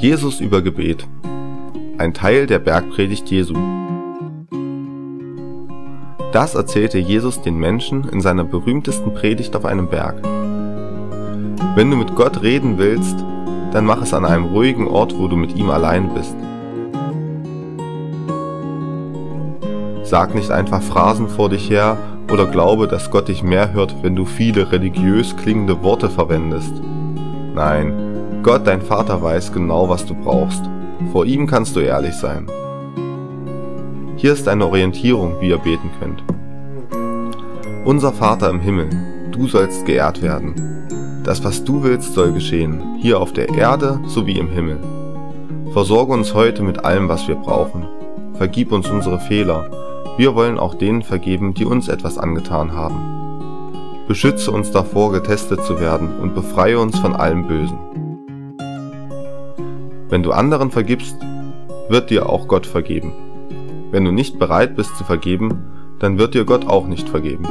Jesus über Gebet. Ein Teil der Bergpredigt Jesu. Das erzählte Jesus den Menschen in seiner berühmtesten Predigt auf einem Berg. Wenn du mit Gott reden willst, dann mach es an einem ruhigen Ort, wo du mit ihm allein bist. Sag nicht einfach Phrasen vor dich her oder glaube, dass Gott dich mehr hört, wenn du viele religiös klingende Worte verwendest. Nein, Gott, dein Vater, weiß genau, was du brauchst. Vor ihm kannst du ehrlich sein. Hier ist eine Orientierung, wie ihr beten könnt. Unser Vater im Himmel, du sollst geehrt werden. Das, was du willst, soll geschehen, hier auf der Erde sowie im Himmel. Versorge uns heute mit allem, was wir brauchen. Vergib uns unsere Fehler. Wir wollen auch denen vergeben, die uns etwas angetan haben. Beschütze uns davor, getestet zu werden und befreie uns von allem Bösen. Wenn du anderen vergibst, wird dir auch Gott vergeben. Wenn du nicht bereit bist zu vergeben, dann wird dir Gott auch nicht vergeben.